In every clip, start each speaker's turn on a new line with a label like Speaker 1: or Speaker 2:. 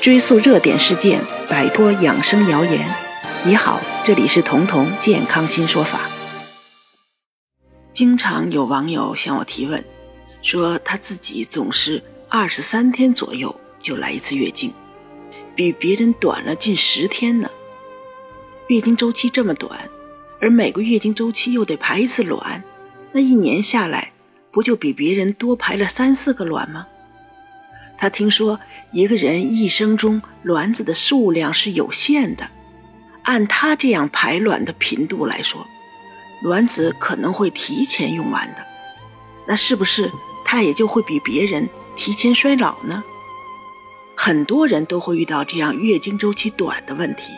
Speaker 1: 追溯热点事件，摆脱养生谣言。你好，这里是彤彤健康新说法。经常有网友向我提问，说他自己总是二十三天左右就来一次月经，比别人短了近十天呢。月经周期这么短，而每个月经周期又得排一次卵，那一年下来，不就比别人多排了三四个卵吗？他听说一个人一生中卵子的数量是有限的，按他这样排卵的频度来说，卵子可能会提前用完的。那是不是他也就会比别人提前衰老呢？很多人都会遇到这样月经周期短的问题，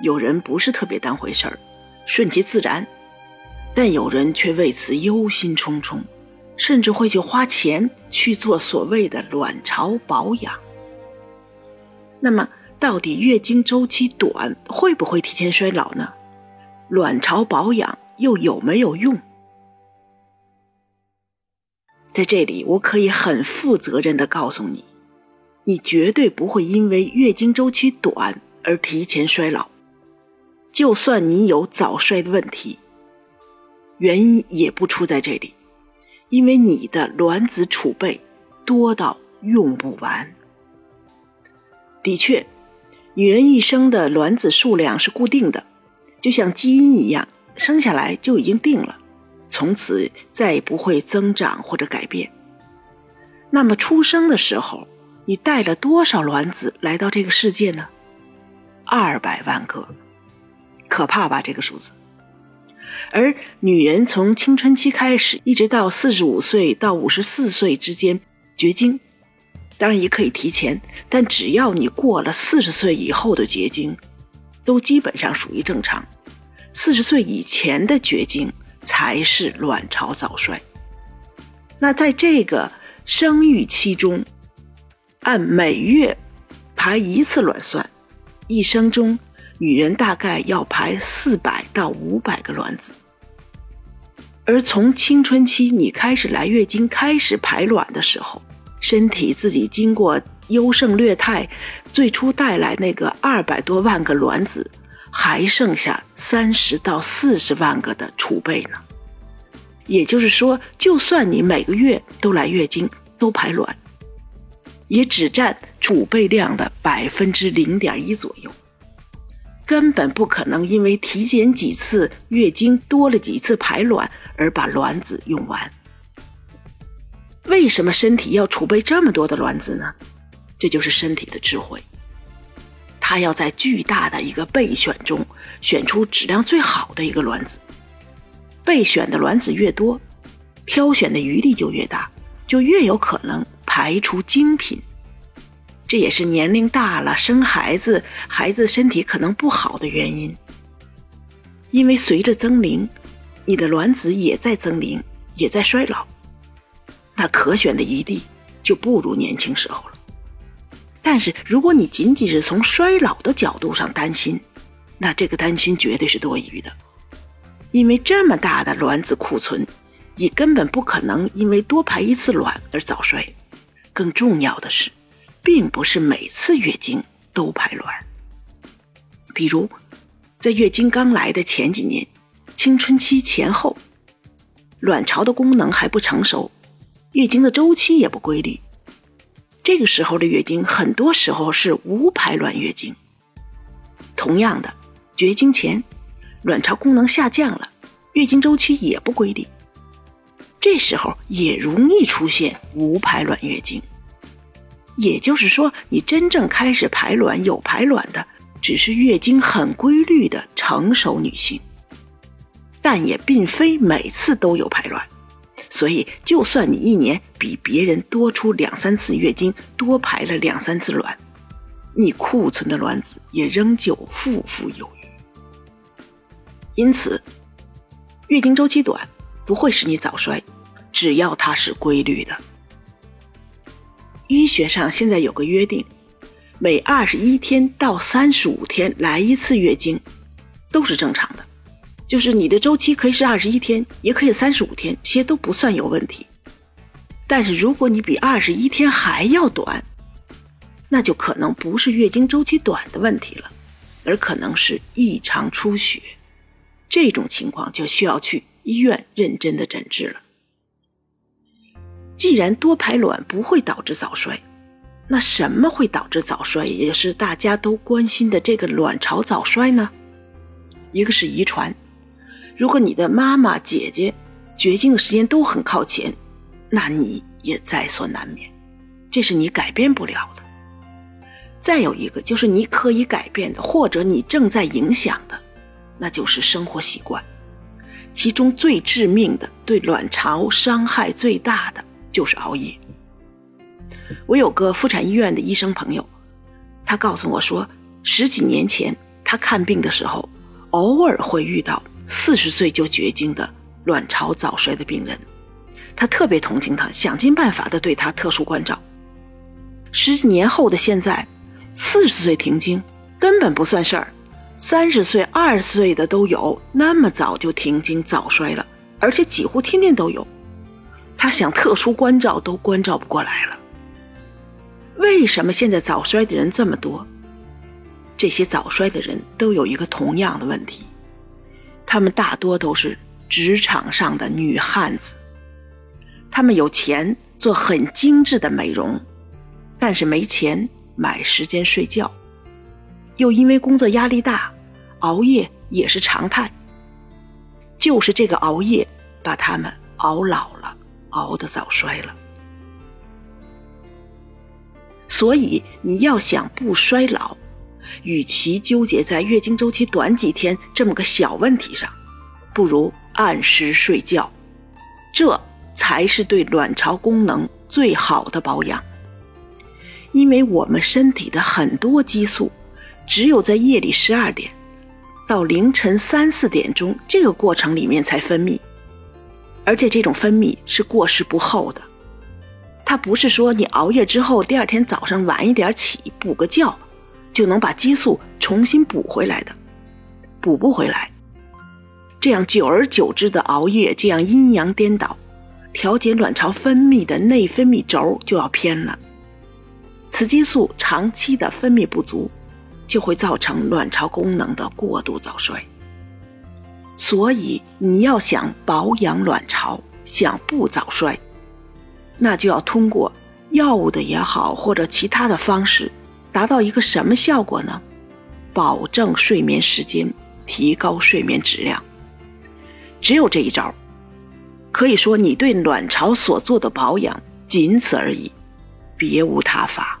Speaker 1: 有人不是特别当回事儿，顺其自然，但有人却为此忧心忡忡。甚至会去花钱去做所谓的卵巢保养。那么，到底月经周期短会不会提前衰老呢？卵巢保养又有没有用？在这里，我可以很负责任的告诉你，你绝对不会因为月经周期短而提前衰老。就算你有早衰的问题，原因也不出在这里。因为你的卵子储备多到用不完。的确，女人一生的卵子数量是固定的，就像基因一样，生下来就已经定了，从此再也不会增长或者改变。那么出生的时候，你带了多少卵子来到这个世界呢？二百万个，可怕吧？这个数字。而女人从青春期开始，一直到四十五岁到五十四岁之间绝经，当然也可以提前，但只要你过了四十岁以后的绝经，都基本上属于正常。四十岁以前的绝经才是卵巢早衰。那在这个生育期中，按每月排一次卵算，一生中。女人大概要排四百到五百个卵子，而从青春期你开始来月经、开始排卵的时候，身体自己经过优胜劣汰，最初带来那个二百多万个卵子，还剩下三十到四十万个的储备呢。也就是说，就算你每个月都来月经、都排卵，也只占储备量的百分之零点一左右。根本不可能因为体检几次月经多了几次排卵而把卵子用完。为什么身体要储备这么多的卵子呢？这就是身体的智慧，它要在巨大的一个备选中选出质量最好的一个卵子。备选的卵子越多，挑选的余地就越大，就越有可能排出精品。这也是年龄大了生孩子，孩子身体可能不好的原因。因为随着增龄，你的卵子也在增龄，也在衰老，那可选的余地就不如年轻时候了。但是如果你仅仅是从衰老的角度上担心，那这个担心绝对是多余的。因为这么大的卵子库存，你根本不可能因为多排一次卵而早衰。更重要的是。并不是每次月经都排卵，比如在月经刚来的前几年，青春期前后，卵巢的功能还不成熟，月经的周期也不规律，这个时候的月经很多时候是无排卵月经。同样的，绝经前，卵巢功能下降了，月经周期也不规律，这时候也容易出现无排卵月经。也就是说，你真正开始排卵、有排卵的，只是月经很规律的成熟女性，但也并非每次都有排卵。所以，就算你一年比别人多出两三次月经，多排了两三次卵，你库存的卵子也仍旧富富有余。因此，月经周期短不会使你早衰，只要它是规律的。医学上现在有个约定，每二十一天到三十五天来一次月经，都是正常的。就是你的周期可以是二十一天，也可以三十五天，这些都不算有问题。但是如果你比二十一天还要短，那就可能不是月经周期短的问题了，而可能是异常出血。这种情况就需要去医院认真的诊治了。既然多排卵不会导致早衰，那什么会导致早衰，也是大家都关心的这个卵巢早衰呢？一个是遗传，如果你的妈妈、姐姐绝经的时间都很靠前，那你也在所难免，这是你改变不了的。再有一个就是你可以改变的，或者你正在影响的，那就是生活习惯，其中最致命的、对卵巢伤害最大的就是熬夜。我有个妇产医院的医生朋友，他告诉我说，十几年前他看病的时候，偶尔会遇到四十岁就绝经的卵巢早衰的病人，他特别同情他，想尽办法的对他特殊关照。十几年后的现在，四十岁停经根本不算事儿，三十岁、二十岁的都有，那么早就停经早衰了，而且几乎天天都有，他想特殊关照都关照不过来了。为什么现在早衰的人这么多？这些早衰的人都有一个同样的问题，他们大多都是职场上的女汉子，他们有钱做很精致的美容，但是没钱买时间睡觉，又因为工作压力大，熬夜也是常态。就是这个熬夜，把他们熬老了，熬得早衰了。所以你要想不衰老，与其纠结在月经周期短几天这么个小问题上，不如按时睡觉，这才是对卵巢功能最好的保养。因为我们身体的很多激素，只有在夜里十二点到凌晨三四点钟这个过程里面才分泌，而且这种分泌是过时不候的。它不是说你熬夜之后第二天早上晚一点起补个觉，就能把激素重新补回来的，补不回来。这样久而久之的熬夜，这样阴阳颠倒，调节卵巢分泌的内分泌轴就要偏了。雌激素长期的分泌不足，就会造成卵巢功能的过度早衰。所以你要想保养卵巢，想不早衰。那就要通过药物的也好，或者其他的方式，达到一个什么效果呢？保证睡眠时间，提高睡眠质量。只有这一招，可以说你对卵巢所做的保养仅此而已，别无他法。